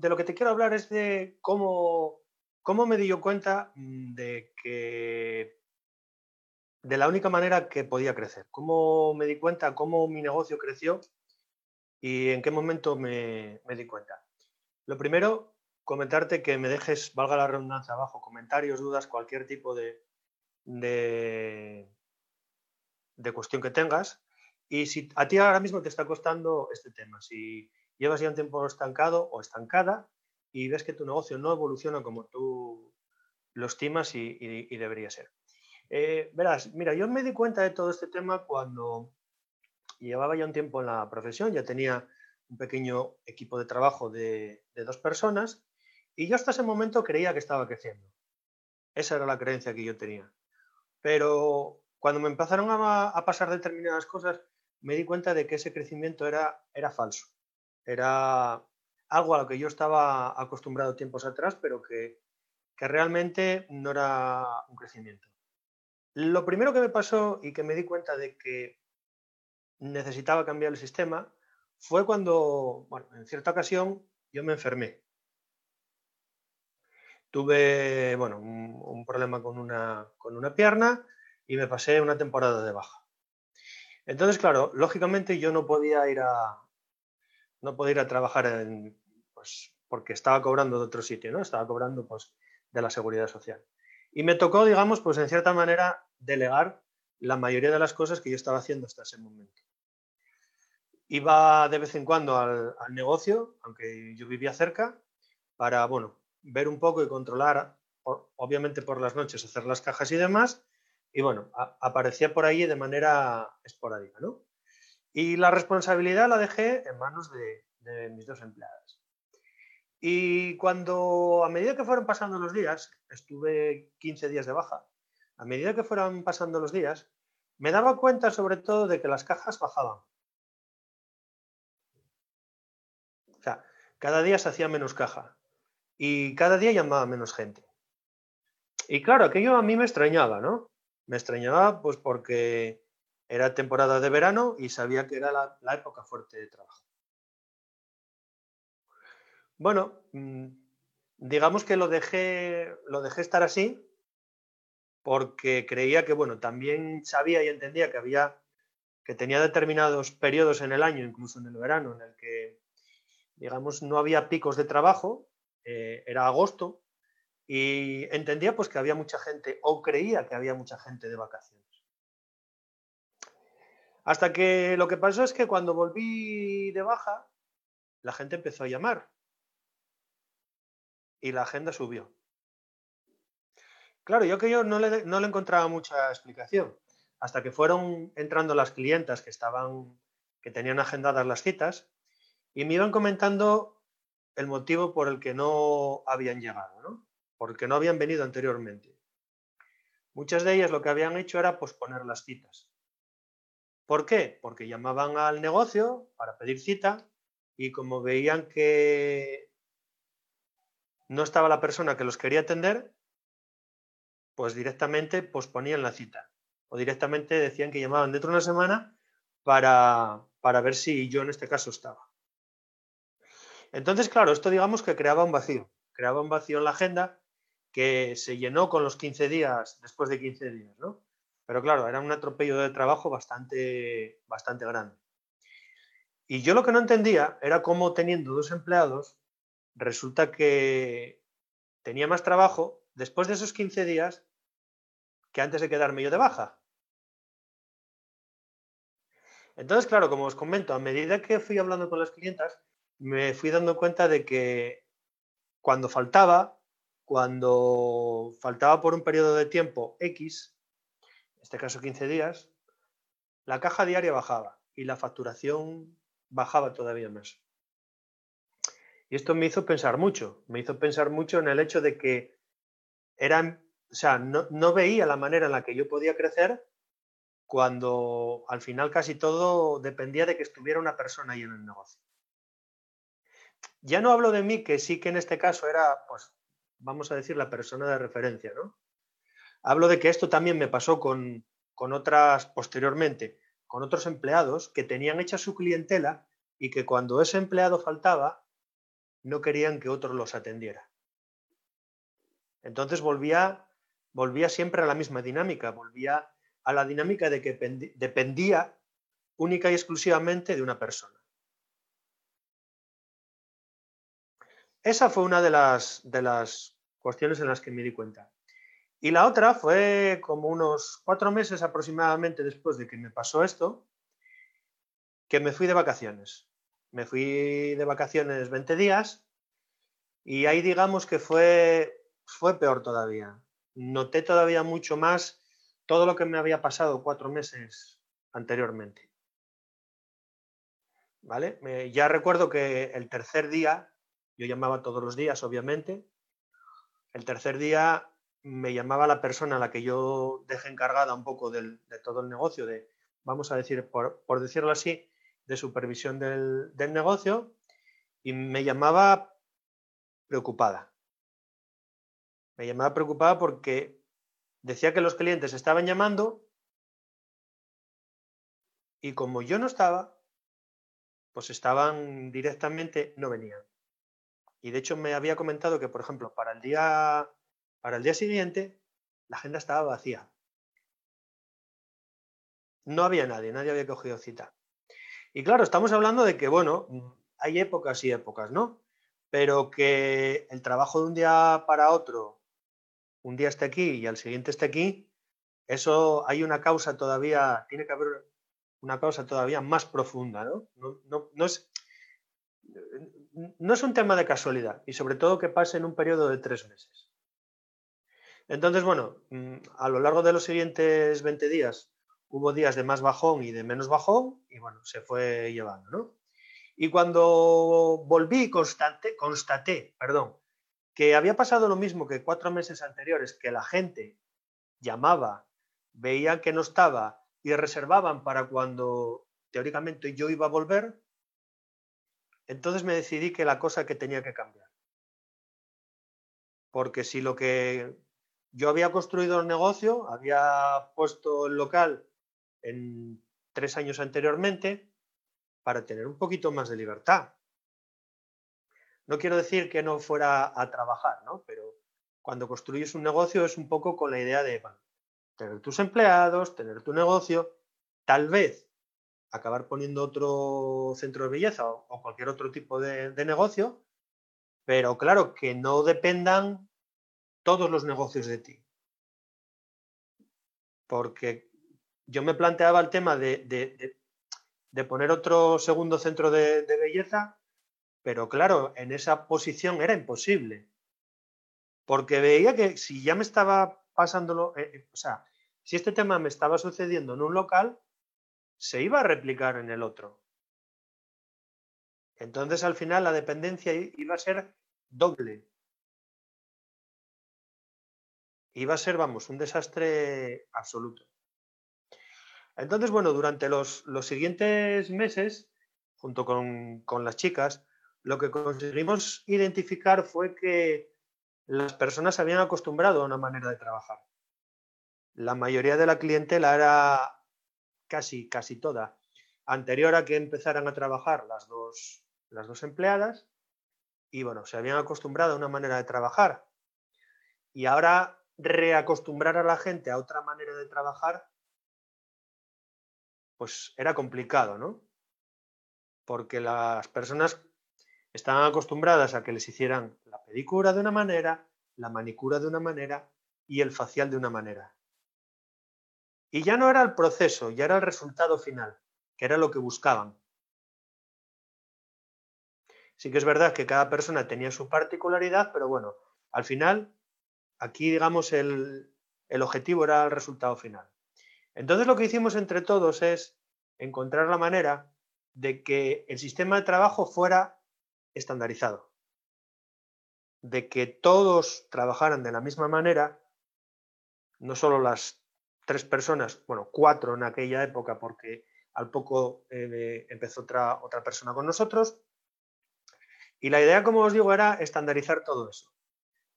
de lo que te quiero hablar es de cómo, cómo me di yo cuenta de que de la única manera que podía crecer. Cómo me di cuenta, cómo mi negocio creció y en qué momento me, me di cuenta. Lo primero, comentarte que me dejes, valga la redundancia abajo, comentarios, dudas, cualquier tipo de, de, de cuestión que tengas. Y si a ti ahora mismo te está costando este tema, si llevas ya un tiempo estancado o estancada y ves que tu negocio no evoluciona como tú lo estimas y, debería ser. Eh, verás, mira, yo me di cuenta de todo este tema cuando llevaba ya un tiempo en la profesión, ya tenía un pequeño equipo de trabajo de, dos personas y yo hasta ese momento creía que estaba creciendo. Esa era la creencia que yo tenía. Pero cuando me empezaron a, pasar determinadas cosas, me di cuenta de que ese crecimiento era falso era algo a lo que yo estaba acostumbrado tiempos atrás, pero que, realmente no era un crecimiento. Lo primero que me pasó y que me di cuenta de que necesitaba cambiar el sistema fue cuando, bueno, en cierta ocasión yo me enfermé. Tuve, bueno, un, un problema con una, con una pierna y me pasé una temporada de baja. Entonces, claro, lógicamente yo no podía ir a, no podía ir a trabajar pues, porque estaba cobrando de otro sitio, ¿no? Estaba cobrando pues, de la seguridad social. Y me tocó, digamos, pues en cierta manera, delegar la mayoría de las cosas que yo estaba haciendo hasta ese momento. Iba de vez en cuando al, negocio, aunque yo vivía cerca, para, bueno, ver un poco y controlar, obviamente por las noches, hacer las cajas y demás, y bueno, aparecía por ahí de manera esporádica, ¿no? Y la responsabilidad la dejé en manos de, mis dos empleadas. Y cuando, a medida que fueron pasando los días, estuve 15 días de baja, a medida que fueron pasando los días, me daba cuenta sobre todo de que las cajas bajaban. O sea, cada día se hacía menos caja y cada día llamaba menos gente. Y claro, aquello a mí me extrañaba, ¿no? Me extrañaba pues porque era temporada de verano y sabía que era la, época fuerte de trabajo. Bueno, mm, digamos que lo dejé, lo dejé estar así porque creía que, bueno, también sabía y entendía que había, que tenía determinados periodos en el año, incluso en el verano, en el que, digamos, no había picos de trabajo, eh, era agosto, y entendía pues que había mucha gente, o creía que había mucha gente de vacaciones. Hasta que lo que pasó es que cuando volví de baja, la gente empezó a llamar y la agenda subió. Claro, yo que yo no le, no le encontraba mucha explicación. Hasta que fueron entrando las clientas que estaban, que tenían agendadas las citas, y me iban comentando el motivo por el que no habían llegado, ¿no? Porque no habían venido anteriormente. Muchas de ellas lo que habían hecho era posponer las citas. ¿Por qué? Porque llamaban al negocio para pedir cita y como veían que no estaba la persona que los quería atender, pues directamente posponían la cita. O directamente decían que llamaban dentro de una semana para, para ver si yo en este caso estaba. Entonces, claro, esto digamos que creaba un vacío. Creaba un vacío en la agenda que se llenó con los 15 días, después de 15 días, ¿no? Pero claro, era un atropello de trabajo bastante, bastante grande. Y yo lo que no entendía era cómo teniendo dos empleados, resulta que tenía más trabajo después de esos 15 días que antes de quedarme yo de baja. Entonces, claro, como os comento, a medida que fui hablando con las clientas, me fui dando cuenta de que cuando faltaba, cuando faltaba por un periodo de tiempo X, este caso 15 días, la caja diaria bajaba y la facturación bajaba todavía más. Y esto me hizo pensar mucho, me hizo pensar mucho en el hecho de que eran, o sea, no, no veía la manera en la que yo podía crecer cuando al final casi todo dependía de que estuviera una persona ahí en el negocio. Ya no hablo de mí, que sí que en este caso era, pues, vamos a decir, la persona de referencia, ¿no? Hablo de que esto también me pasó con, otras posteriormente, con otros empleados que tenían hecha su clientela y que cuando ese empleado faltaba, no querían que otro los atendiera. Entonces volvía, volvía siempre a la misma dinámica, volvía a la dinámica de que dependía única y exclusivamente de una persona. Esa fue una de las, de las cuestiones en las que me di cuenta. Y la otra fue como unos cuatro meses aproximadamente después de que me pasó esto, que me fui de vacaciones. Me fui de vacaciones 20 días y ahí digamos que fue, fue peor todavía. Noté todavía mucho más todo lo que me había pasado cuatro meses anteriormente. ¿Vale? ya recuerdo que el tercer día, yo llamaba todos los días, obviamente, el tercer día me llamaba la persona a la que yo dejé encargada un poco de todo el negocio, de, vamos a decir, por, decirlo así, de supervisión del, del negocio, y me llamaba preocupada. Me llamaba preocupada porque decía que los clientes estaban llamando y como yo no estaba, pues estaban directamente, no venían. Y de hecho me había comentado que, por ejemplo, para el día para el día siguiente, la agenda estaba vacía. No había nadie, nadie había cogido cita. Y claro, estamos hablando de que, bueno, hay épocas y épocas, ¿no? Pero que el trabajo de un día para otro, un día esté aquí y al siguiente esté aquí, eso hay una causa todavía, tiene que haber una causa todavía más profunda, ¿no? No, no, es, no es un tema de casualidad y sobre todo que pase en un periodo de tres meses. Entonces, bueno, mm, a lo largo de los siguientes 20 días hubo días de más bajón y de menos bajón y bueno, se fue llevando, ¿no? Y cuando volví, constaté, constaté perdón, que había pasado lo mismo que cuatro meses anteriores, que la gente llamaba, veía que no estaba y reservaban para cuando teóricamente yo iba a volver, entonces me decidí que la cosa que tenía que cambiar. Porque si lo que yo había construido el negocio, había puesto el local en tres años anteriormente para tener un poquito más de libertad. No quiero decir que no fuera a trabajar, ¿no? Pero cuando construyes un negocio es un poco con la idea de tener tus empleados, tener tu negocio, tal vez acabar poniendo otro centro de belleza o, cualquier otro tipo de negocio, pero claro, que no dependan todos los negocios de ti. Porque yo me planteaba el tema de, poner otro segundo centro de, belleza, pero claro, en esa posición era imposible. Porque veía que si ya me estaba pasándolo, eh, eh, o sea, si este tema me estaba sucediendo en un local, se iba a replicar en el otro. Entonces al final la dependencia iba a ser doble iba a ser, vamos, un desastre absoluto. Entonces, bueno, durante los, siguientes meses, junto con, las chicas, lo que conseguimos identificar fue que las personas se habían acostumbrado a una manera de trabajar. La mayoría de la clientela era casi, casi toda anterior a que empezaran a trabajar las dos, las dos empleadas y bueno, se habían acostumbrado a una manera de trabajar. Y ahora reacostumbrar a la gente a otra manera de trabajar, pues era complicado, ¿no? Porque las personas estaban acostumbradas a que les hicieran la pedicura de una manera, la manicura de una manera y el facial de una manera. Y ya no era el proceso, ya era el resultado final, que era lo que buscaban. Sí que es verdad que cada persona tenía su particularidad, pero bueno, al final Aquí, digamos, el, objetivo era el resultado final. Entonces lo que hicimos entre todos es encontrar la manera de que el sistema de trabajo fuera estandarizado, de que todos trabajaran de la misma manera, no solo las tres personas, bueno, cuatro en aquella época, porque al poco eh, empezó otra, otra persona con nosotros. Y la idea, como os digo, era estandarizar todo eso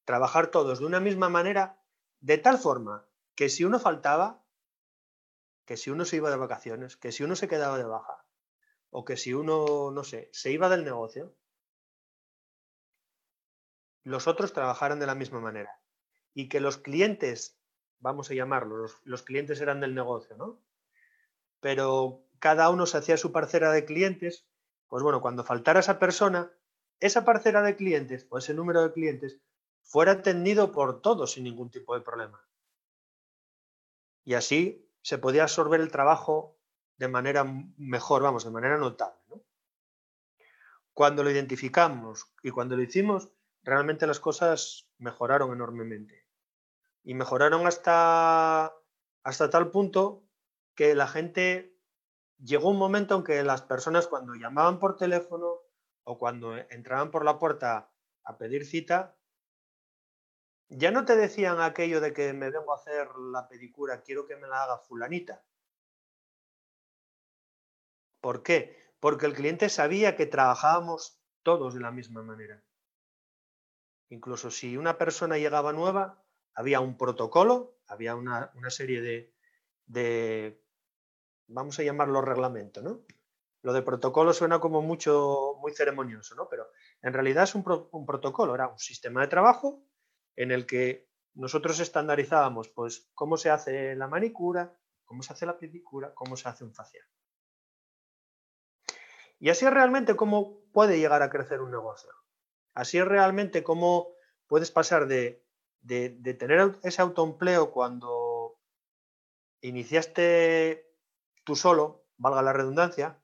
trabajar todos de una misma manera, de tal forma que si uno faltaba, que si uno se iba de vacaciones, que si uno se quedaba de baja, o que si uno, no sé, se iba del negocio, los otros trabajaran de la misma manera y que los clientes, vamos a llamarlos, los, clientes eran del negocio, ¿no? Pero cada uno se hacía su parcela de clientes, pues bueno, cuando faltara esa persona, esa parcela de clientes o ese número de clientes fuera atendido por todos sin ningún tipo de problema. Y así se podía absorber el trabajo de manera mejor, vamos, de manera notable. Cuando lo identificamos y cuando lo hicimos, realmente las cosas mejoraron enormemente. Y mejoraron hasta, hasta tal punto que la gente llegó un momento en que las personas cuando llamaban por teléfono o cuando entraban por la puerta a pedir cita, ya no te decían aquello de que me vengo a hacer la pedicura, quiero que me la haga fulanita. ¿Por qué? Porque el cliente sabía que trabajábamos todos de la misma manera. Incluso si una persona llegaba nueva, había un protocolo, había una, serie de, vamos a llamarlo reglamento, ¿no? Lo de protocolo suena como mucho, muy ceremonioso, ¿no? Pero en realidad es un protocolo, era un sistema de trabajo en el que nosotros estandarizábamos pues cómo se hace la manicura, cómo se hace la pedicura, cómo se hace un facial. Y así es realmente cómo puede llegar a crecer un negocio. Así es realmente cómo puedes pasar de, de, de tener ese autoempleo cuando iniciaste tú solo, valga la redundancia,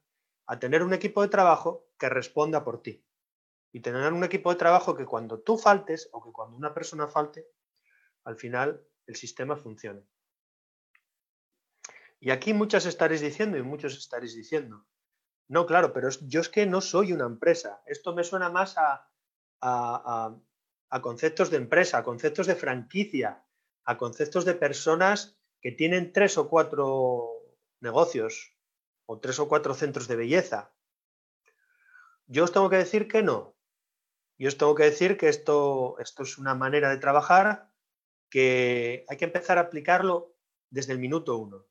a tener un equipo de trabajo que responda por ti y tener un equipo de trabajo que cuando tú faltes o que cuando una persona falte, al final el sistema funcione. Y aquí muchas estaréis diciendo y muchos estaréis diciendo, no, claro, pero yo es que no soy una empresa. Esto me suena más a, a, a conceptos de empresa, a conceptos de franquicia, a conceptos de personas que tienen tres o cuatro negocios o tres o cuatro centros de belleza. Yo os tengo que decir que no, yo os tengo que decir que esto, esto es una manera de trabajar que hay que empezar a aplicarlo desde el minuto uno.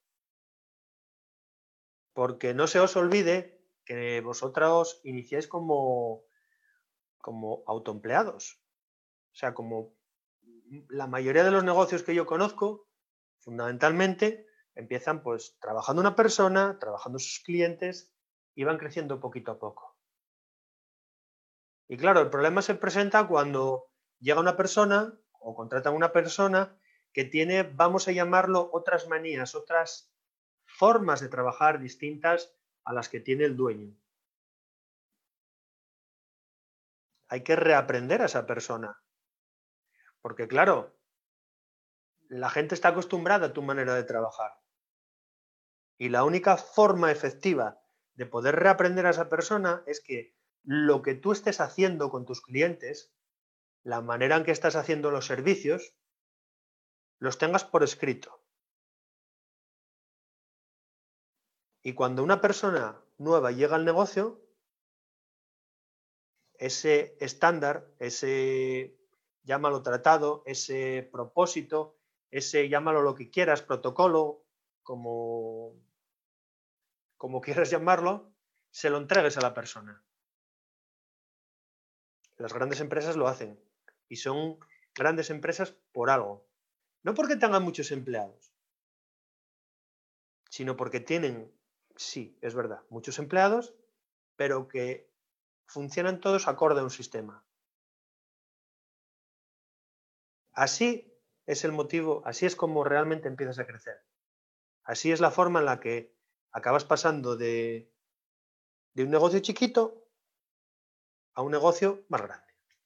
Porque no se os olvide que vosotros iniciáis como, como autoempleados. O sea, como la mayoría de los negocios que yo conozco, fundamentalmente empiezan pues trabajando una persona, trabajando sus clientes y van creciendo poquito a poco. Y claro, el problema se presenta cuando llega una persona o contratan a una persona que tiene, vamos a llamarlo, otras manías, otras formas de trabajar distintas a las que tiene el dueño. Hay que reaprender a esa persona. Porque claro, la gente está acostumbrada a tu manera de trabajar. Y la única forma efectiva de poder reaprender a esa persona es que lo que tú estés haciendo con tus clientes, la manera en que estás haciendo los servicios, los tengas por escrito. Y cuando una persona nueva llega al negocio, ese estándar, ese llámalo tratado, ese propósito, ese llámalo lo que quieras, protocolo, como, como quieras llamarlo, se lo entregues a la persona. Las grandes empresas lo hacen y son grandes empresas por algo. No porque tengan muchos empleados, sino porque tienen, sí, es verdad, muchos empleados, pero que funcionan todos acorde a un sistema. Así es el motivo, así es como realmente empiezas a crecer. Así es la forma en la que acabas pasando de, de un negocio chiquito a un negocio más grande.